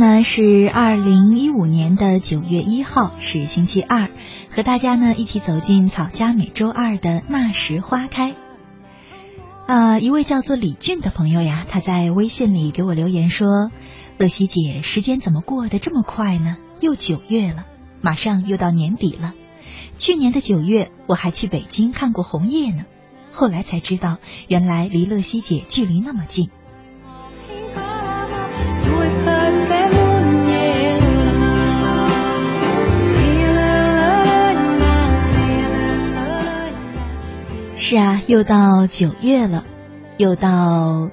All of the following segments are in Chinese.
呢是二零一五年的九月一号，是星期二，和大家呢一起走进草家每周二的那时花开。啊，一位叫做李俊的朋友呀，他在微信里给我留言说：“乐西姐，时间怎么过得这么快呢？又九月了，马上又到年底了。去年的九月我还去北京看过红叶呢，后来才知道，原来离乐西姐距离那么近。”是啊，又到九月了，又到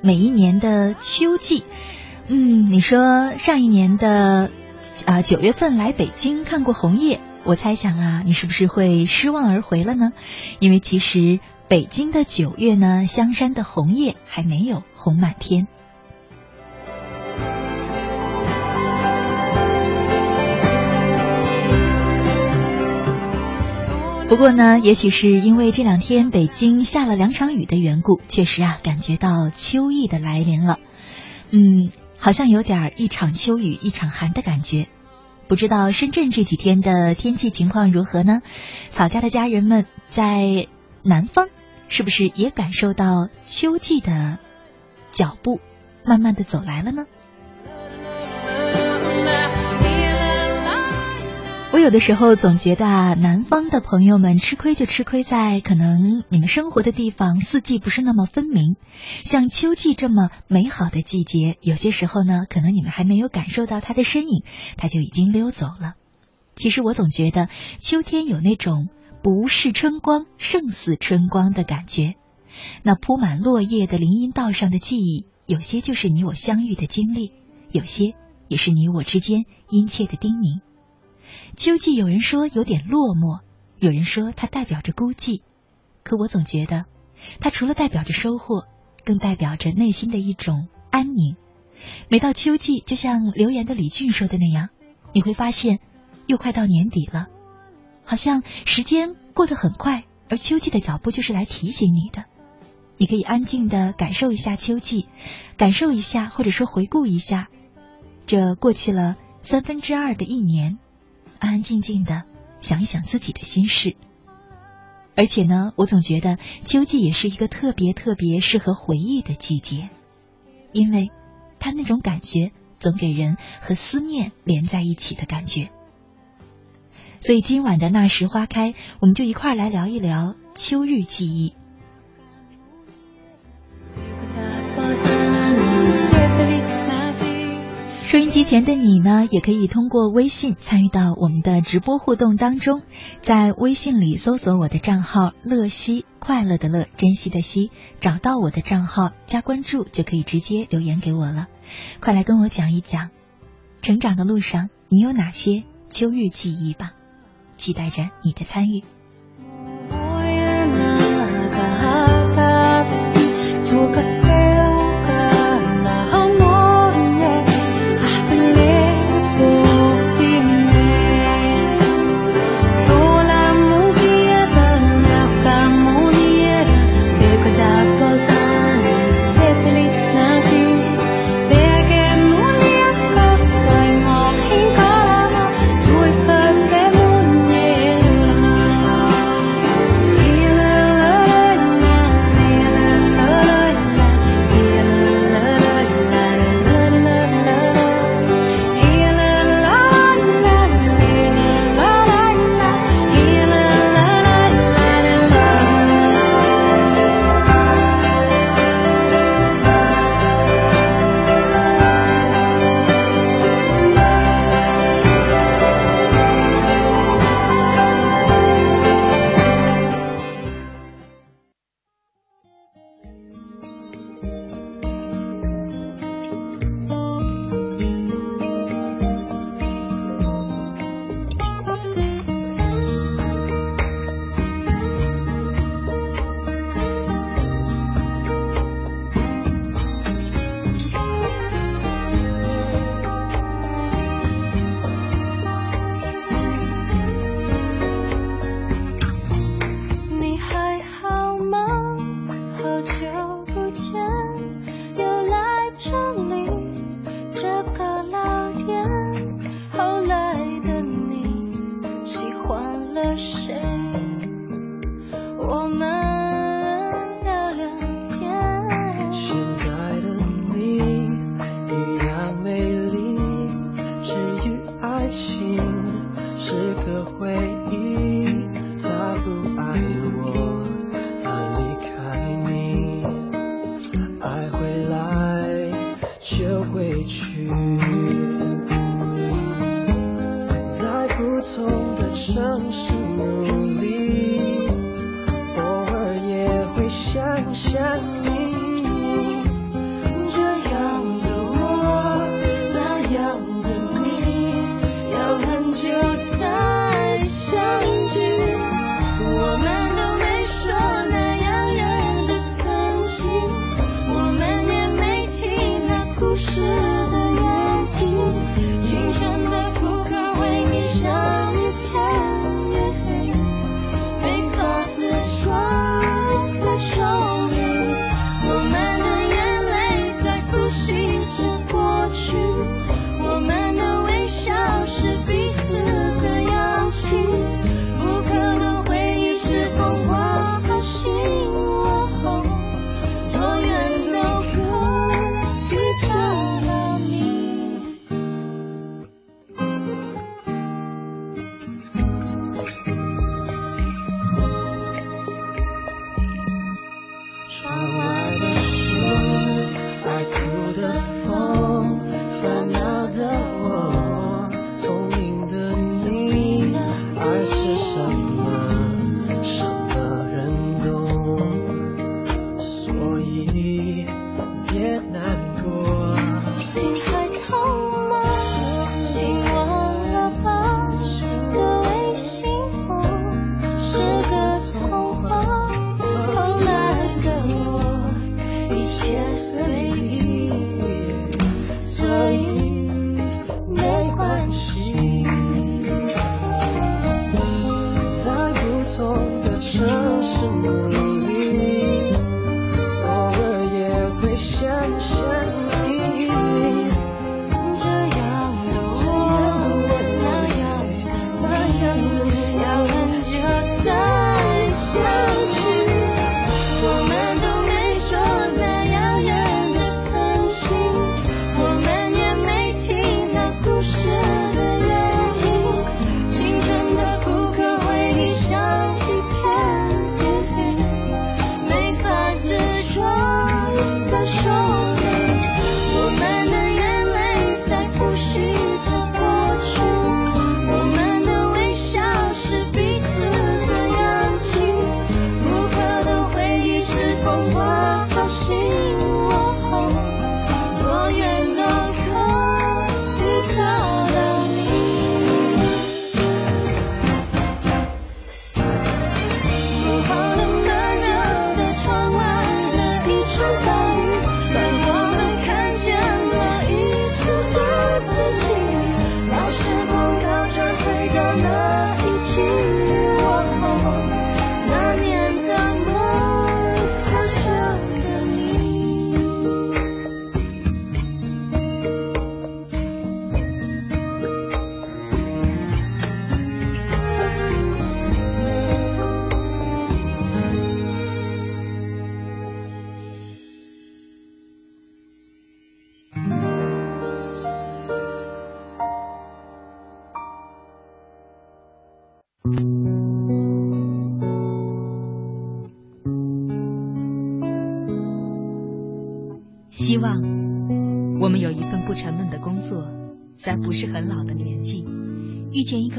每一年的秋季。嗯，你说上一年的啊九月份来北京看过红叶，我猜想啊，你是不是会失望而回了呢？因为其实北京的九月呢，香山的红叶还没有红满天。不过呢，也许是因为这两天北京下了两场雨的缘故，确实啊，感觉到秋意的来临了。嗯，好像有点一场秋雨一场寒的感觉。不知道深圳这几天的天气情况如何呢？草家的家人们在南方是不是也感受到秋季的脚步慢慢的走来了呢？我有的时候总觉得啊，南方的朋友们吃亏就吃亏在可能你们生活的地方四季不是那么分明，像秋季这么美好的季节，有些时候呢，可能你们还没有感受到它的身影，它就已经溜走了。其实我总觉得秋天有那种不是春光胜似春光的感觉，那铺满落叶的林荫道上的记忆，有些就是你我相遇的经历，有些也是你我之间殷切的叮咛。秋季有人说有点落寞，有人说它代表着孤寂，可我总觉得，它除了代表着收获，更代表着内心的一种安宁。每到秋季，就像留言的李俊说的那样，你会发现又快到年底了，好像时间过得很快，而秋季的脚步就是来提醒你的。你可以安静的感受一下秋季，感受一下，或者说回顾一下，这过去了三分之二的一年。安安静静的想一想自己的心事，而且呢，我总觉得秋季也是一个特别特别适合回忆的季节，因为它那种感觉总给人和思念连在一起的感觉。所以今晚的那时花开，我们就一块来聊一聊秋日记忆。收音机前的你呢，也可以通过微信参与到我们的直播互动当中，在微信里搜索我的账号“乐西”，快乐的乐，珍惜的惜，找到我的账号加关注，就可以直接留言给我了。快来跟我讲一讲，成长的路上你有哪些秋日记忆吧，期待着你的参与。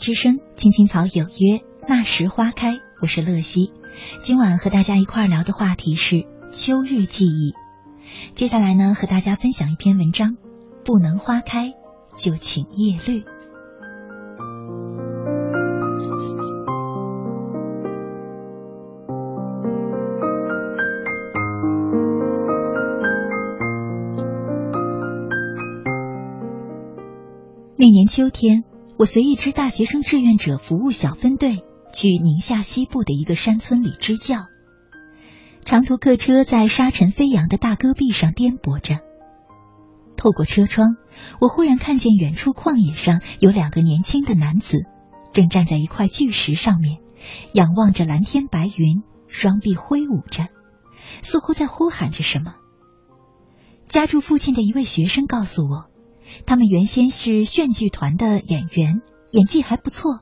之声，青青草有约，那时花开。我是乐西，今晚和大家一块聊的话题是秋日记忆。接下来呢，和大家分享一篇文章：不能花开，就请叶绿。那年秋天。我随一支大学生志愿者服务小分队去宁夏西部的一个山村里支教。长途客车在沙尘飞扬的大戈壁上颠簸着。透过车窗，我忽然看见远处旷野上有两个年轻的男子，正站在一块巨石上面，仰望着蓝天白云，双臂挥舞着，似乎在呼喊着什么。家住附近的一位学生告诉我。他们原先是炫剧团的演员，演技还不错，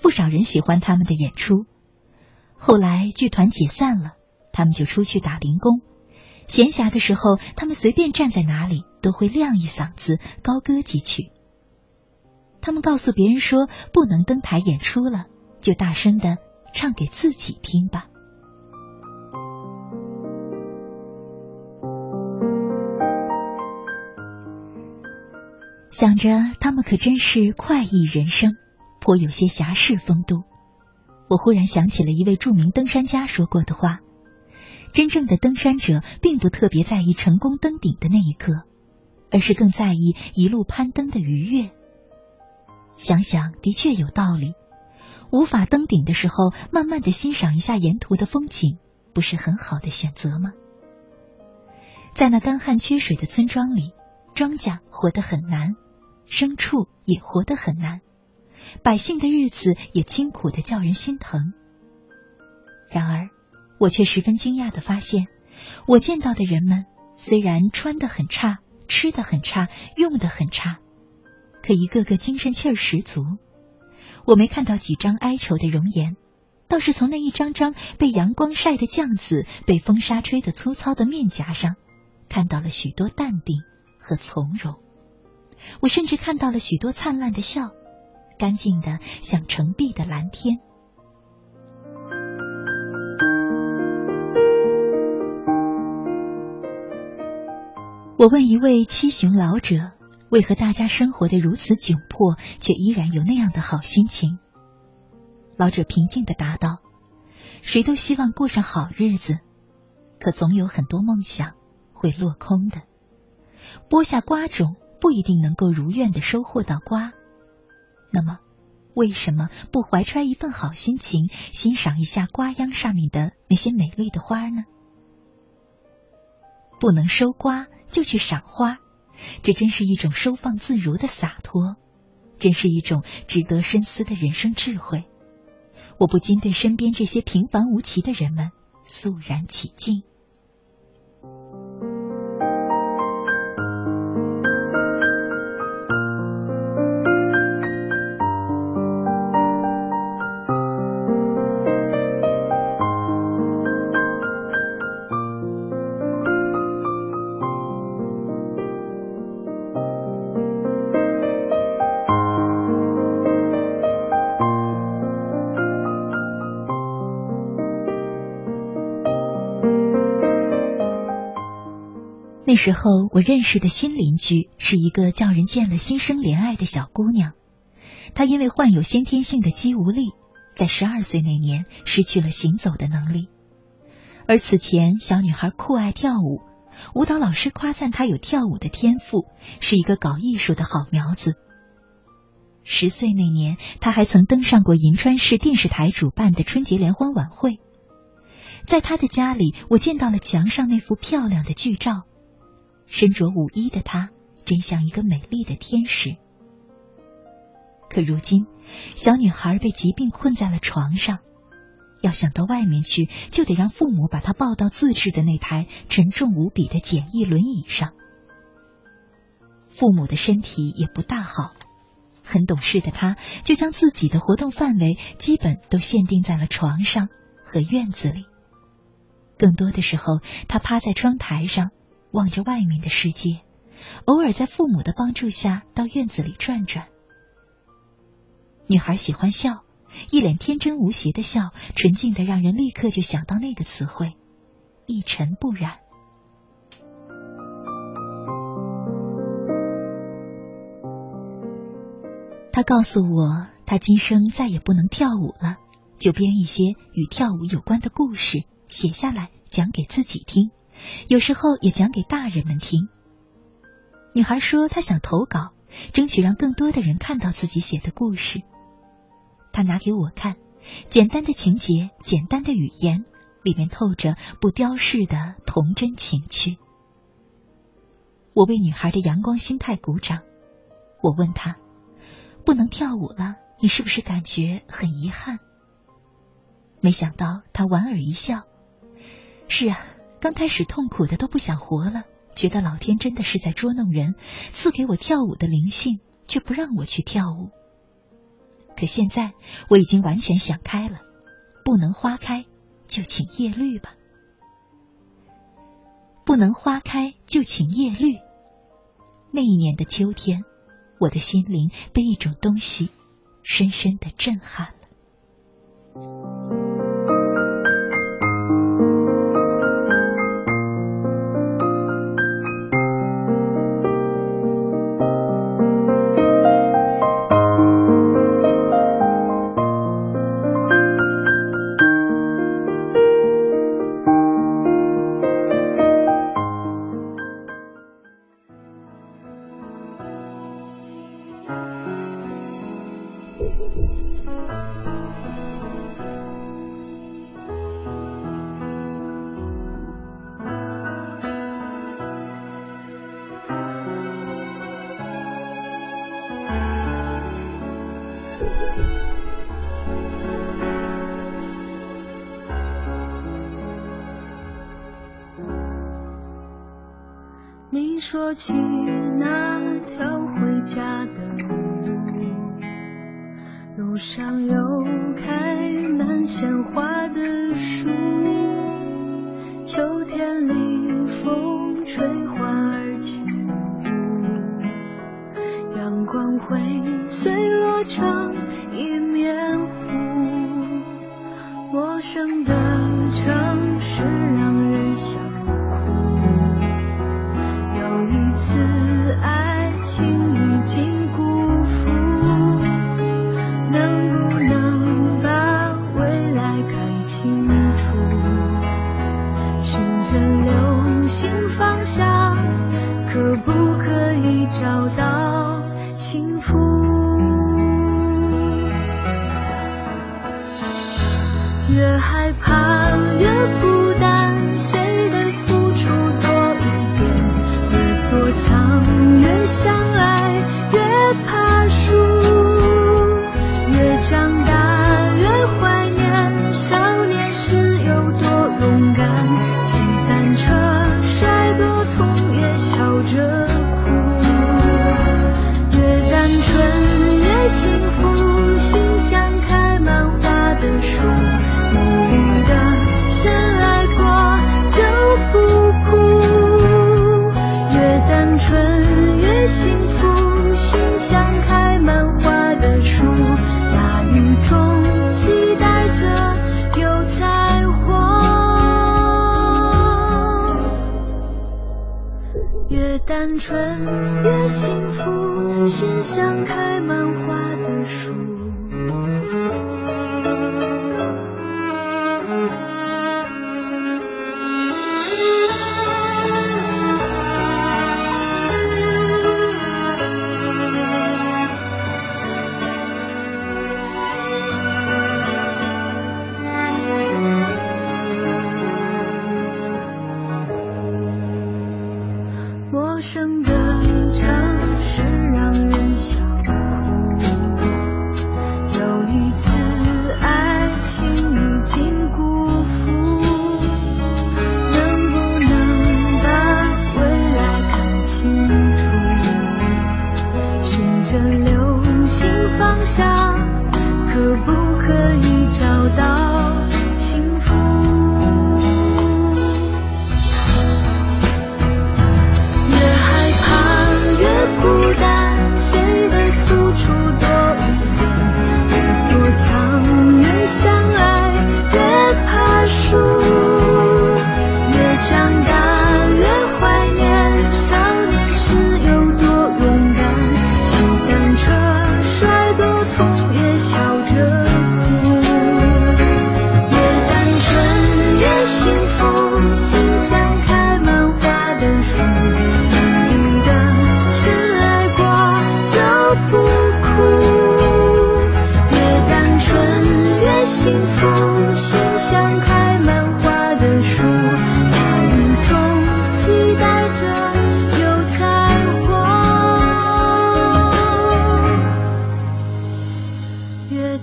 不少人喜欢他们的演出。后来剧团解散了，他们就出去打零工。闲暇的时候，他们随便站在哪里都会亮一嗓子高歌几曲。他们告诉别人说不能登台演出了，就大声的唱给自己听吧。想着他们可真是快意人生，颇有些侠士风度。我忽然想起了一位著名登山家说过的话：真正的登山者并不特别在意成功登顶的那一刻，而是更在意一路攀登的愉悦。想想的确有道理。无法登顶的时候，慢慢的欣赏一下沿途的风景，不是很好的选择吗？在那干旱缺水的村庄里，庄稼活得很难。牲畜也活得很难，百姓的日子也清苦的叫人心疼。然而，我却十分惊讶的发现，我见到的人们虽然穿的很差，吃的很差，用的很差，可一个个精神气儿十足。我没看到几张哀愁的容颜，倒是从那一张张被阳光晒的酱紫、被风沙吹得粗糙的面颊上，看到了许多淡定和从容。我甚至看到了许多灿烂的笑，干净的像澄碧的蓝天。我问一位七旬老者，为何大家生活的如此窘迫，却依然有那样的好心情？老者平静的答道：“谁都希望过上好日子，可总有很多梦想会落空的。播下瓜种。”不一定能够如愿的收获到瓜，那么为什么不怀揣一份好心情，欣赏一下瓜秧上面的那些美丽的花呢？不能收瓜就去赏花，这真是一种收放自如的洒脱，真是一种值得深思的人生智慧。我不禁对身边这些平凡无奇的人们肃然起敬。时候，我认识的新邻居是一个叫人见了心生怜爱的小姑娘。她因为患有先天性的肌无力，在十二岁那年失去了行走的能力。而此前，小女孩酷爱跳舞，舞蹈老师夸赞她有跳舞的天赋，是一个搞艺术的好苗子。十岁那年，她还曾登上过银川市电视台主办的春节联欢晚会。在她的家里，我见到了墙上那幅漂亮的剧照。身着舞衣的她，真像一个美丽的天使。可如今，小女孩被疾病困在了床上，要想到外面去，就得让父母把她抱到自制的那台沉重无比的简易轮椅上。父母的身体也不大好，很懂事的他，就将自己的活动范围基本都限定在了床上和院子里。更多的时候，他趴在窗台上。望着外面的世界，偶尔在父母的帮助下到院子里转转。女孩喜欢笑，一脸天真无邪的笑，纯净的让人立刻就想到那个词汇——一尘不染。她告诉我，她今生再也不能跳舞了，就编一些与跳舞有关的故事，写下来讲给自己听。有时候也讲给大人们听。女孩说她想投稿，争取让更多的人看到自己写的故事。她拿给我看，简单的情节，简单的语言，里面透着不雕饰的童真情趣。我为女孩的阳光心态鼓掌。我问她：“不能跳舞了，你是不是感觉很遗憾？”没想到她莞尔一笑：“是啊。”刚开始痛苦的都不想活了，觉得老天真的是在捉弄人，赐给我跳舞的灵性，却不让我去跳舞。可现在我已经完全想开了，不能花开，就请叶绿吧。不能花开，就请叶绿。那一年的秋天，我的心灵被一种东西深深的震撼了。走起那条回家的路，路上有开满鲜花的树，秋天里风吹花儿起舞，阳光会碎落成一面湖，陌生的。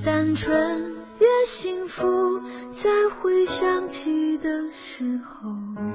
单纯越幸福在回想起的时候。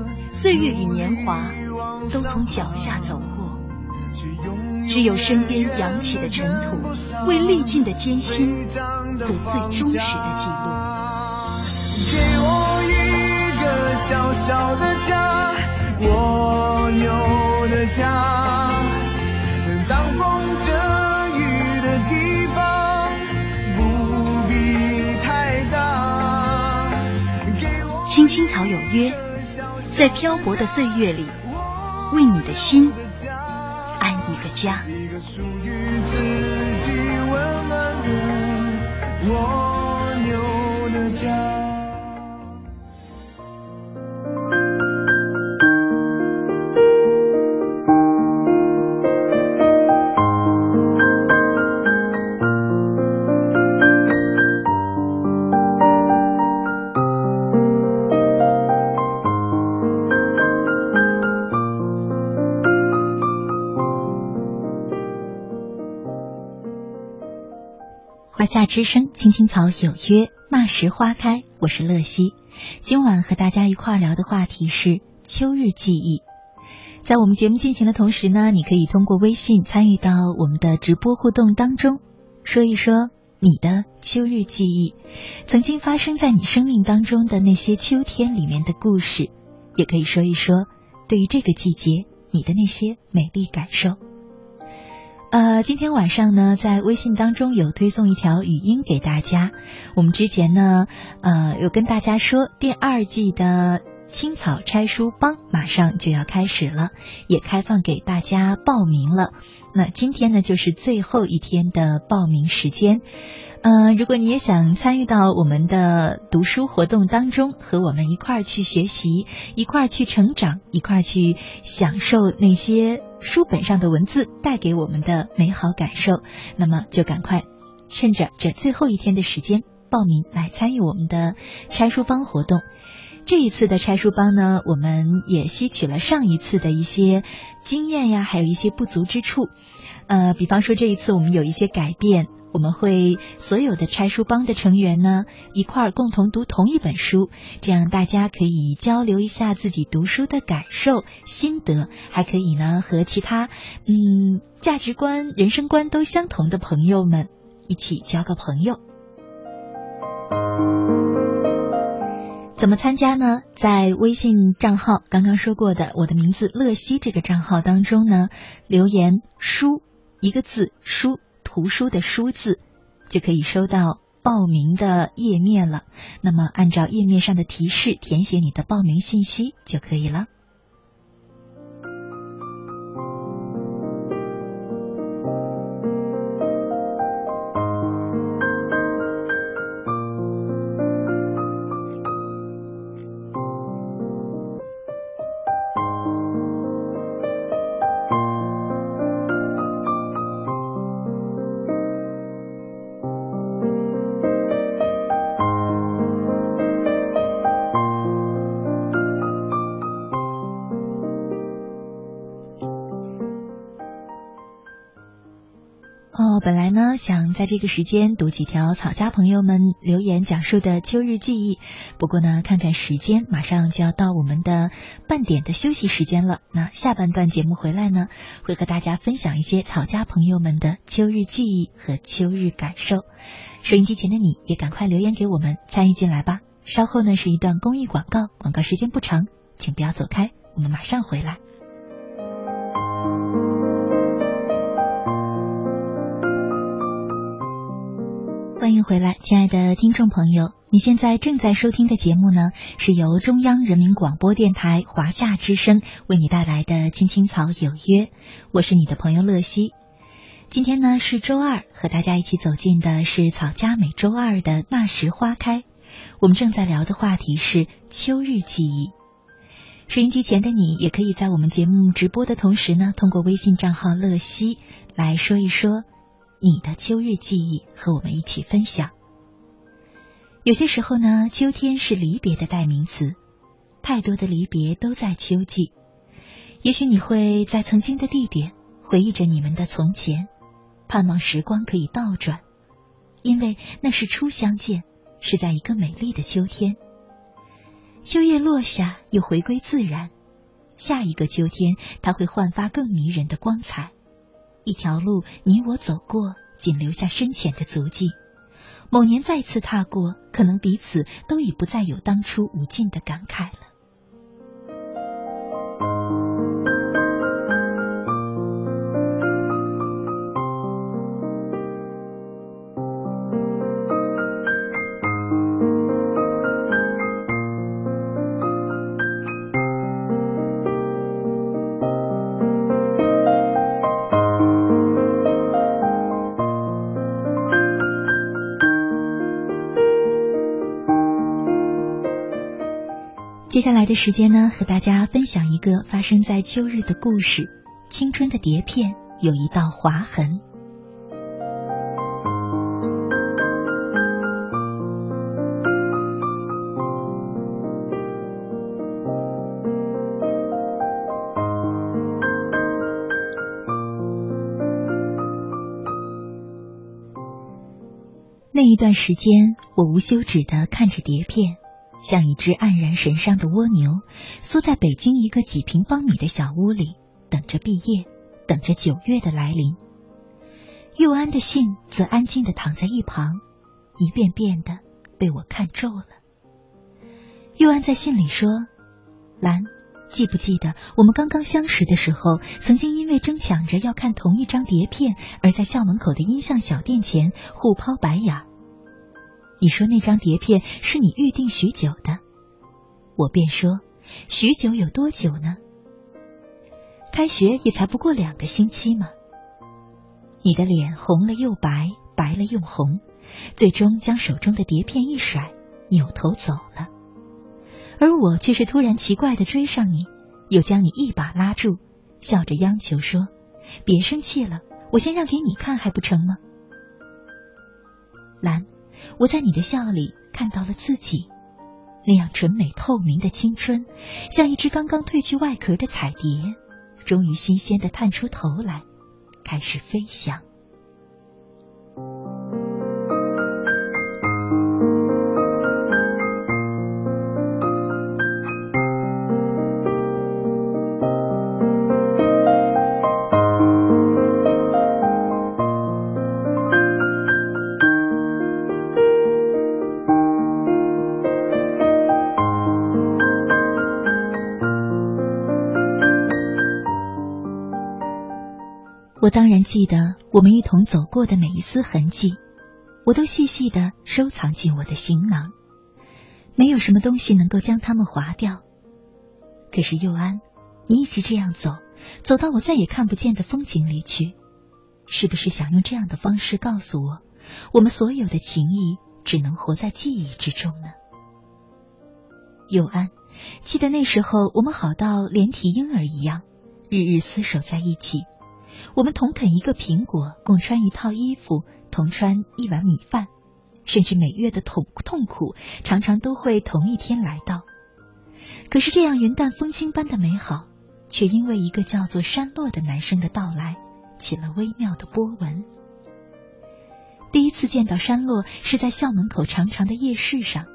岁月与年华都从脚下走过，只有身边扬起的尘土，为历尽的艰辛做最忠实的记录。给我一个小小的家，蜗牛的家，当风遮雨的地方，不必太大。青青草有约。在漂泊的岁月里，为你的心安一个家。之声，青青草有约，那时花开。我是乐西，今晚和大家一块聊的话题是秋日记忆。在我们节目进行的同时呢，你可以通过微信参与到我们的直播互动当中，说一说你的秋日记忆，曾经发生在你生命当中的那些秋天里面的故事，也可以说一说对于这个季节你的那些美丽感受。呃，今天晚上呢，在微信当中有推送一条语音给大家。我们之前呢，呃，有跟大家说，第二季的青草拆书帮马上就要开始了，也开放给大家报名了。那今天呢，就是最后一天的报名时间。嗯，如果你也想参与到我们的读书活动当中，和我们一块儿去学习，一块儿去成长，一块儿去享受那些书本上的文字带给我们的美好感受，那么就赶快趁着这最后一天的时间报名来参与我们的拆书帮活动。这一次的拆书帮呢，我们也吸取了上一次的一些经验呀，还有一些不足之处。呃，比方说这一次我们有一些改变，我们会所有的拆书帮的成员呢一块儿共同读同一本书，这样大家可以交流一下自己读书的感受心得，还可以呢和其他嗯价值观、人生观都相同的朋友们一起交个朋友。怎么参加呢？在微信账号刚刚说过的我的名字乐西这个账号当中呢，留言“书”一个字“书”图书的“书”字，就可以收到报名的页面了。那么按照页面上的提示填写你的报名信息就可以了。在这个时间读几条草家朋友们留言讲述的秋日记忆。不过呢，看看时间，马上就要到我们的半点的休息时间了。那下半段节目回来呢，会和大家分享一些草家朋友们的秋日记忆和秋日感受。收音机前的你也赶快留言给我们，参与进来吧。稍后呢是一段公益广告，广告时间不长，请不要走开，我们马上回来。欢迎回来，亲爱的听众朋友，你现在正在收听的节目呢，是由中央人民广播电台华夏之声为你带来的《青青草有约》，我是你的朋友乐西。今天呢是周二，和大家一起走进的是草家每周二的那时花开。我们正在聊的话题是秋日记忆。收音机前的你，也可以在我们节目直播的同时呢，通过微信账号乐西来说一说。你的秋日记忆和我们一起分享。有些时候呢，秋天是离别的代名词，太多的离别都在秋季。也许你会在曾经的地点回忆着你们的从前，盼望时光可以倒转，因为那是初相见，是在一个美丽的秋天。秋叶落下，又回归自然，下一个秋天，它会焕发更迷人的光彩。一条路，你我走过，仅留下深浅的足迹。某年再次踏过，可能彼此都已不再有当初无尽的感慨了。接下来的时间呢，和大家分享一个发生在秋日的故事。青春的碟片有一道划痕。那一段时间，我无休止的看着碟片。像一只黯然神伤的蜗牛，缩在北京一个几平方米的小屋里，等着毕业，等着九月的来临。佑安的信则安静的躺在一旁，一遍遍的被我看皱了。佑安在信里说：“兰，记不记得我们刚刚相识的时候，曾经因为争抢着要看同一张碟片，而在校门口的音像小店前互抛白眼？”你说那张碟片是你预定许久的，我便说许久有多久呢？开学也才不过两个星期嘛。你的脸红了又白，白了又红，最终将手中的碟片一甩，扭头走了。而我却是突然奇怪的追上你，又将你一把拉住，笑着央求说：“别生气了，我先让给你看还不成吗？”兰，我在你的笑里看到了自己，那样纯美透明的青春，像一只刚刚褪去外壳的彩蝶，终于新鲜的探出头来，开始飞翔。当然记得我们一同走过的每一丝痕迹，我都细细的收藏进我的行囊，没有什么东西能够将它们划掉。可是佑安，你一直这样走，走到我再也看不见的风景里去，是不是想用这样的方式告诉我，我们所有的情谊只能活在记忆之中呢？佑安，记得那时候我们好到连体婴儿一样，日日厮守在一起。我们同啃一个苹果，共穿一套衣服，同穿一碗米饭，甚至每月的痛痛苦常常都会同一天来到。可是这样云淡风轻般的美好，却因为一个叫做山洛的男生的到来，起了微妙的波纹。第一次见到山洛是在校门口长长的夜市上，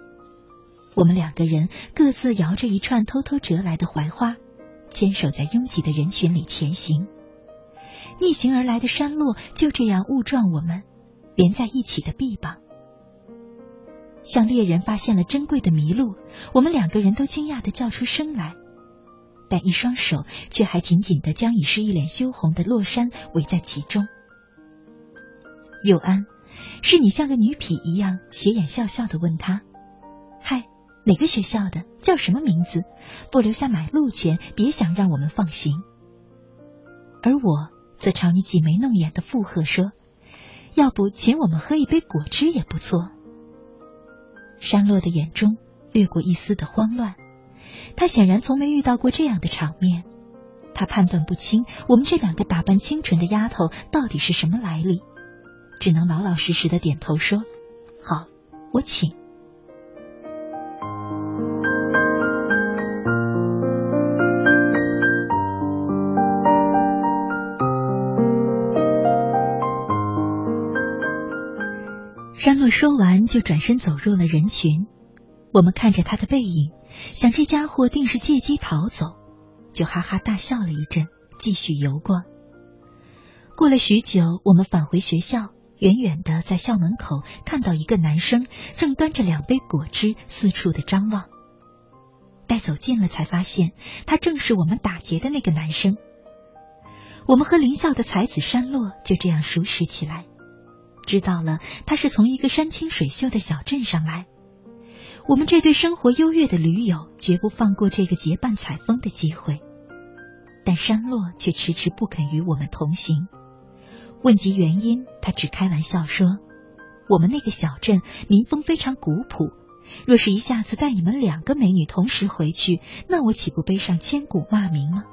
我们两个人各自摇着一串偷偷折来的槐花，坚守在拥挤的人群里前行。逆行而来的山路就这样误撞我们，连在一起的臂膀，像猎人发现了珍贵的麋鹿，我们两个人都惊讶的叫出声来，但一双手却还紧紧的将已是一脸羞红的洛山围在其中。佑安，是你像个女痞一样斜眼笑笑的问他：“嗨，哪个学校的？叫什么名字？不留下买路钱，别想让我们放行。”而我。则朝你挤眉弄眼的附和说：“要不请我们喝一杯果汁也不错。”山洛的眼中掠过一丝的慌乱，他显然从没遇到过这样的场面，他判断不清我们这两个打扮清纯的丫头到底是什么来历，只能老老实实的点头说：“好，我请。”山洛说完，就转身走入了人群。我们看着他的背影，想这家伙定是借机逃走，就哈哈大笑了一阵，继续游过。过了许久，我们返回学校，远远的在校门口看到一个男生正端着两杯果汁四处的张望。待走近了，才发现他正是我们打劫的那个男生。我们和林校的才子山洛就这样熟识起来。知道了，他是从一个山清水秀的小镇上来。我们这对生活优越的驴友绝不放过这个结伴采风的机会，但山洛却迟迟不肯与我们同行。问及原因，他只开玩笑说：“我们那个小镇民风非常古朴，若是一下子带你们两个美女同时回去，那我岂不背上千古骂名吗？”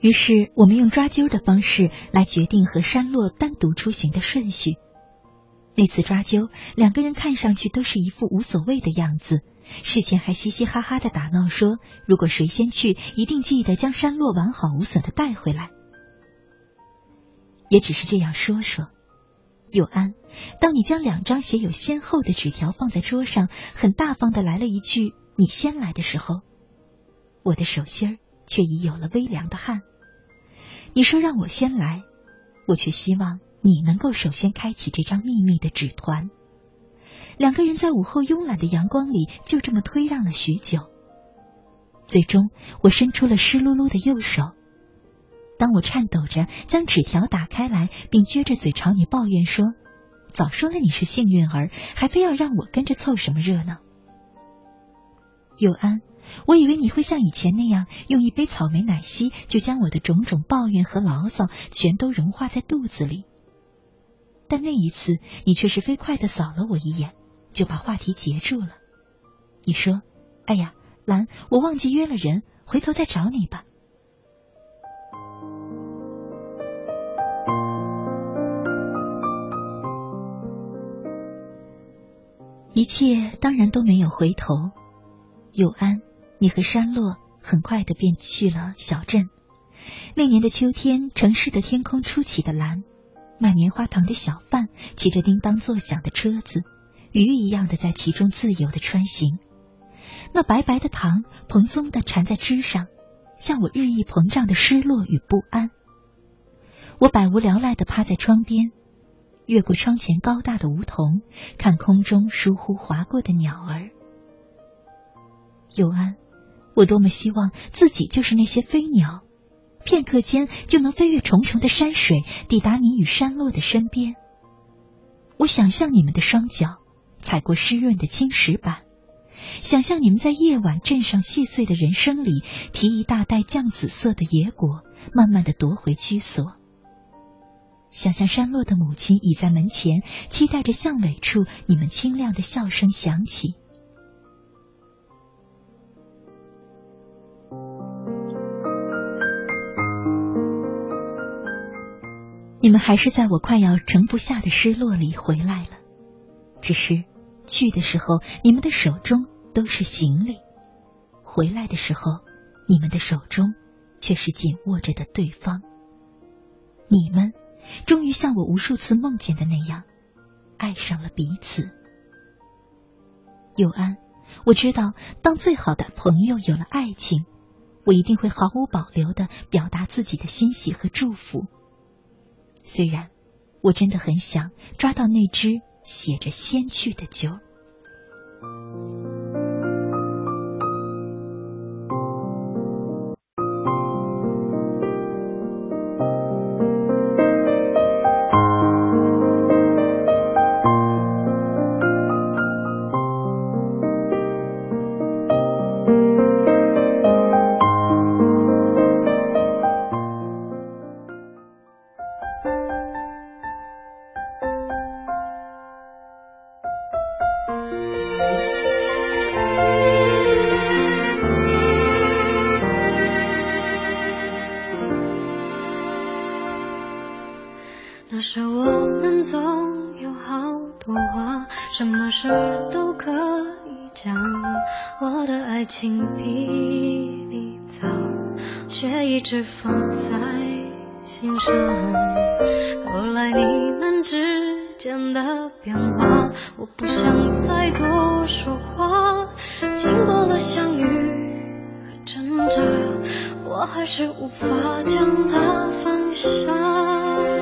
于是，我们用抓阄的方式来决定和山洛单独出行的顺序。那次抓阄，两个人看上去都是一副无所谓的样子，事前还嘻嘻哈哈的打闹说，如果谁先去，一定记得将山洛完好无损的带回来。也只是这样说说。佑安，当你将两张写有先后的纸条放在桌上，很大方的来了一句“你先来”的时候，我的手心儿。却已有了微凉的汗。你说让我先来，我却希望你能够首先开启这张秘密的纸团。两个人在午后慵懒的阳光里就这么推让了许久，最终我伸出了湿漉漉的右手。当我颤抖着将纸条打开来，并撅着嘴朝你抱怨说：“早说了你是幸运儿，还非要让我跟着凑什么热闹？”佑安。我以为你会像以前那样，用一杯草莓奶昔就将我的种种抱怨和牢骚全都融化在肚子里。但那一次，你却是飞快的扫了我一眼，就把话题截住了。你说：“哎呀，兰，我忘记约了人，回头再找你吧。”一切当然都没有回头，又安。你和山洛很快的便去了小镇。那年的秋天，城市的天空出奇的蓝，卖棉花糖的小贩骑着叮当作响的车子，鱼一样的在其中自由的穿行。那白白的糖蓬松的缠在枝上，像我日益膨胀的失落与不安。我百无聊赖的趴在窗边，越过窗前高大的梧桐，看空中疏忽划过的鸟儿。佑安，我多么希望自己就是那些飞鸟，片刻间就能飞越重重的山水，抵达你与山落的身边。我想象你们的双脚踩过湿润的青石板。想象你们在夜晚镇上细碎的人生里，提一大袋酱紫色的野果，慢慢的夺回居所。想象山落的母亲倚在门前，期待着巷尾处你们清亮的笑声响起。你们还是在我快要盛不下的失落里回来了，只是去的时候，你们的手中。都是行李，回来的时候，你们的手中却是紧握着的对方。你们终于像我无数次梦见的那样，爱上了彼此。佑安，我知道，当最好的朋友有了爱情，我一定会毫无保留的表达自己的欣喜和祝福。虽然我真的很想抓到那只写着“先去”的酒。间的变化我不想再多说话。经过了相遇和挣扎我还是无法将它放下。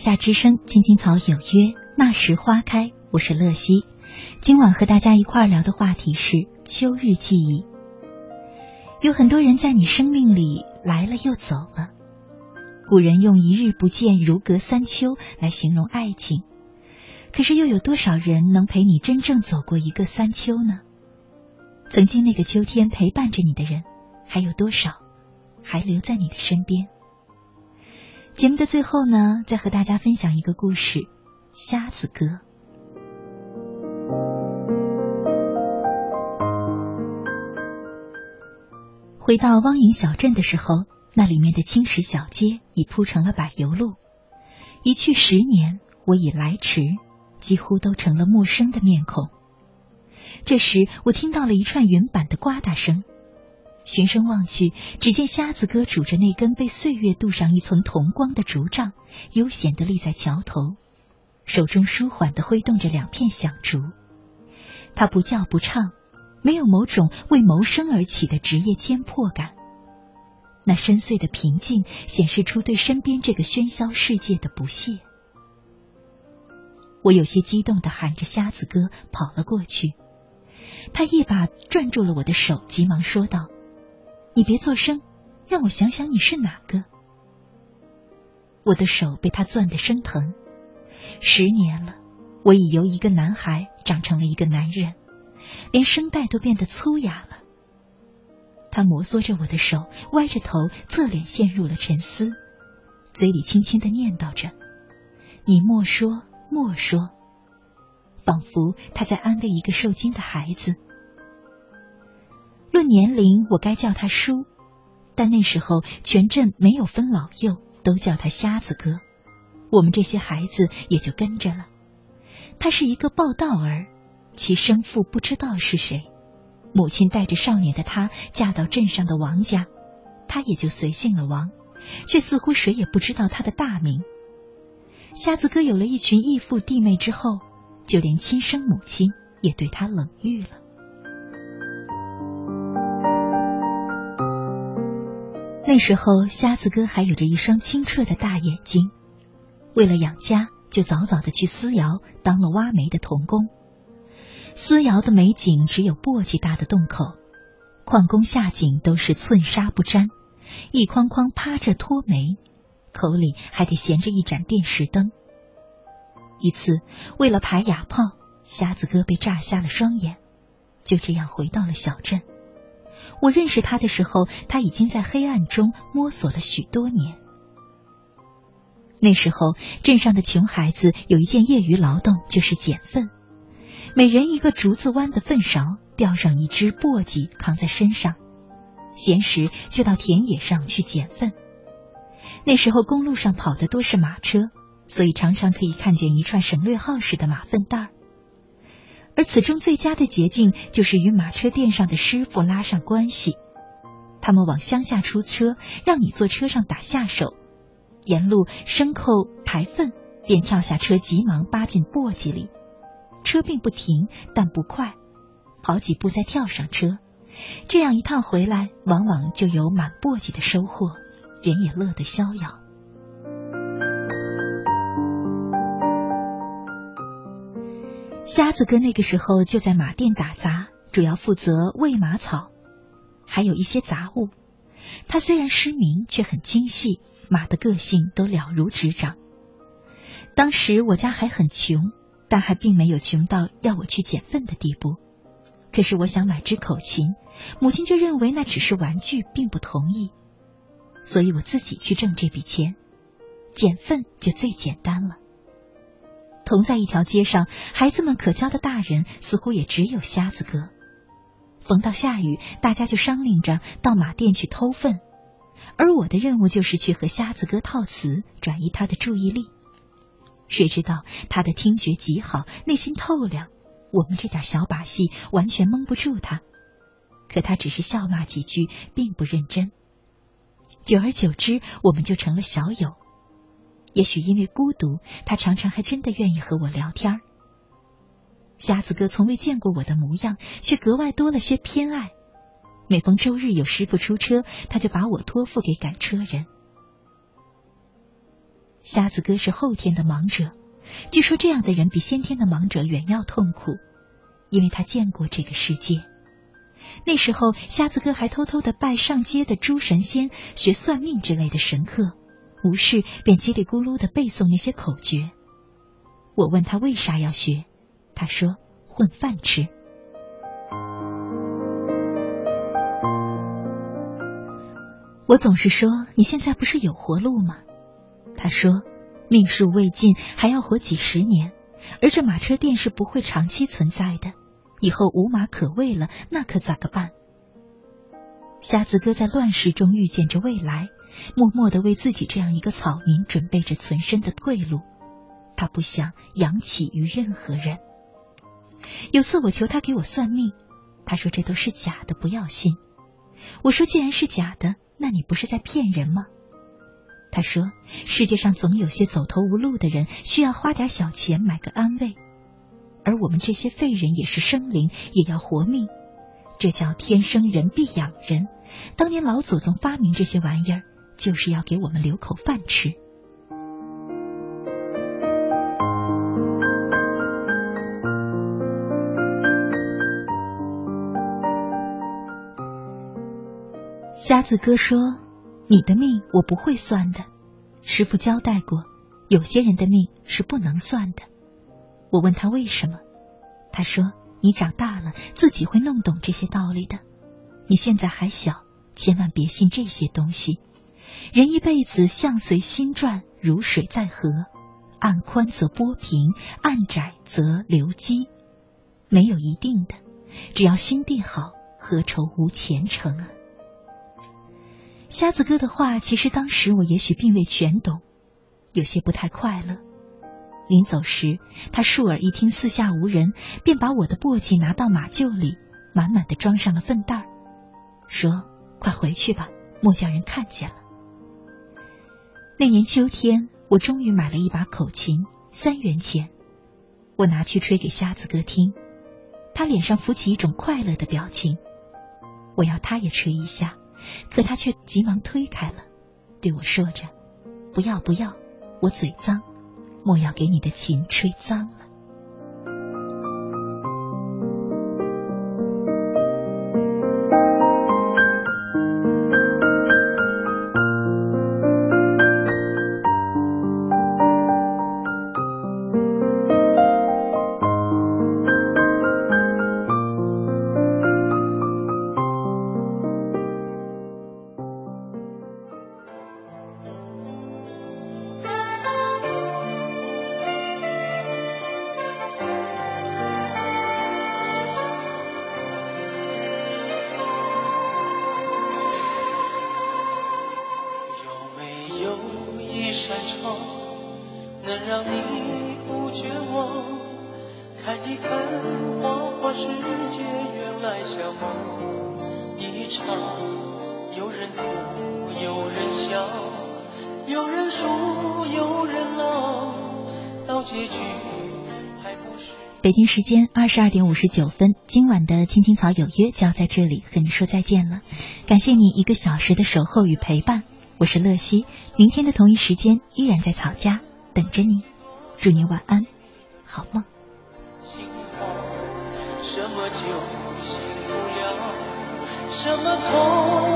夏之声，青青草有约，那时花开。我是乐西，今晚和大家一块聊的话题是秋日记忆。有很多人在你生命里来了又走了，古人用一日不见如隔三秋来形容爱情，可是又有多少人能陪你真正走过一个三秋呢？曾经那个秋天陪伴着你的人，还有多少还留在你的身边？节目的最后呢，再和大家分享一个故事《瞎子歌》。回到汪营小镇的时候，那里面的青石小街已铺成了柏油路。一去十年，我已来迟，几乎都成了陌生的面孔。这时，我听到了一串原版的呱嗒声。循声望去，只见瞎子哥拄着那根被岁月镀上一层铜光的竹杖，悠闲地立在桥头，手中舒缓地挥动着两片响竹。他不叫不唱，没有某种为谋生而起的职业尖迫感。那深邃的平静，显示出对身边这个喧嚣世界的不屑。我有些激动地喊着“瞎子哥”跑了过去，他一把攥住了我的手，急忙说道。你别作声，让我想想你是哪个。我的手被他攥得生疼。十年了，我已由一个男孩长成了一个男人，连声带都变得粗哑了。他摩挲着我的手，歪着头，侧脸陷入了沉思，嘴里轻轻的念叨着：“你莫说，莫说。”仿佛他在安慰一个受惊的孩子。论年龄，我该叫他叔，但那时候全镇没有分老幼，都叫他瞎子哥。我们这些孩子也就跟着了。他是一个报道儿，其生父不知道是谁，母亲带着少年的他嫁到镇上的王家，他也就随姓了王，却似乎谁也不知道他的大名。瞎子哥有了一群义父弟妹之后，就连亲生母亲也对他冷遇了。那时候，瞎子哥还有着一双清澈的大眼睛。为了养家，就早早的去私窑当了挖煤的童工。私窑的煤井只有簸箕大的洞口，矿工下井都是寸沙不沾，一筐筐趴着脱煤，口里还得衔着一盏电石灯。一次，为了排哑炮，瞎子哥被炸瞎了双眼，就这样回到了小镇。我认识他的时候，他已经在黑暗中摸索了许多年。那时候，镇上的穷孩子有一件业余劳动，就是捡粪。每人一个竹子弯的粪勺，吊上一只簸箕，扛在身上，闲时就到田野上去捡粪。那时候公路上跑的多是马车，所以常常可以看见一串省略号似的马粪袋儿。而此中最佳的捷径，就是与马车店上的师傅拉上关系。他们往乡下出车，让你坐车上打下手，沿路牲口排粪，便跳下车，急忙扒进簸箕里。车并不停，但不快，跑几步再跳上车。这样一趟回来，往往就有满簸箕的收获，人也乐得逍遥。瞎子哥那个时候就在马店打杂，主要负责喂马草，还有一些杂物。他虽然失明，却很精细，马的个性都了如指掌。当时我家还很穷，但还并没有穷到要我去捡粪的地步。可是我想买支口琴，母亲却认为那只是玩具，并不同意，所以我自己去挣这笔钱。捡粪就最简单了。同在一条街上，孩子们可交的大人似乎也只有瞎子哥。逢到下雨，大家就商量着到马店去偷粪，而我的任务就是去和瞎子哥套词，转移他的注意力。谁知道他的听觉极好，内心透亮，我们这点小把戏完全蒙不住他。可他只是笑骂几句，并不认真。久而久之，我们就成了小友。也许因为孤独，他常常还真的愿意和我聊天。瞎子哥从未见过我的模样，却格外多了些偏爱。每逢周日有师傅出车，他就把我托付给赶车人。瞎子哥是后天的盲者，据说这样的人比先天的盲者远要痛苦，因为他见过这个世界。那时候，瞎子哥还偷偷的拜上街的诸神仙，学算命之类的神课。无事便叽里咕噜的背诵那些口诀。我问他为啥要学，他说混饭吃。我总是说你现在不是有活路吗？他说命数未尽，还要活几十年，而这马车店是不会长期存在的，以后无马可喂了，那可咋个办？瞎子哥在乱世中预见着未来。默默的为自己这样一个草民准备着存身的退路，他不想扬起于任何人。有次我求他给我算命，他说这都是假的，不要信。我说既然是假的，那你不是在骗人吗？他说世界上总有些走投无路的人需要花点小钱买个安慰，而我们这些废人也是生灵，也要活命，这叫天生人必养人。当年老祖宗发明这些玩意儿。就是要给我们留口饭吃。瞎子哥说：“你的命我不会算的，师傅交代过，有些人的命是不能算的。”我问他为什么，他说：“你长大了自己会弄懂这些道理的，你现在还小，千万别信这些东西。”人一辈子相随心转，如水在河，岸宽则波平，岸窄则流激，没有一定的。只要心地好，何愁无前程啊？瞎子哥的话，其实当时我也许并未全懂，有些不太快乐。临走时，他竖耳一听四下无人，便把我的簸箕拿到马厩里，满满的装上了粪袋儿，说：“快回去吧，莫叫人看见了。”那年秋天，我终于买了一把口琴，三元钱。我拿去吹给瞎子哥听，他脸上浮起一种快乐的表情。我要他也吹一下，可他却急忙推开了，对我说着：“不要不要，我嘴脏，莫要给你的琴吹脏了。”北京时间二十二点五十九分，今晚的青青草有约就要在这里和你说再见了。感谢你一个小时的守候与陪伴，我是乐西，明天的同一时间依然在草家等着你。祝你晚安，好梦。什么痛？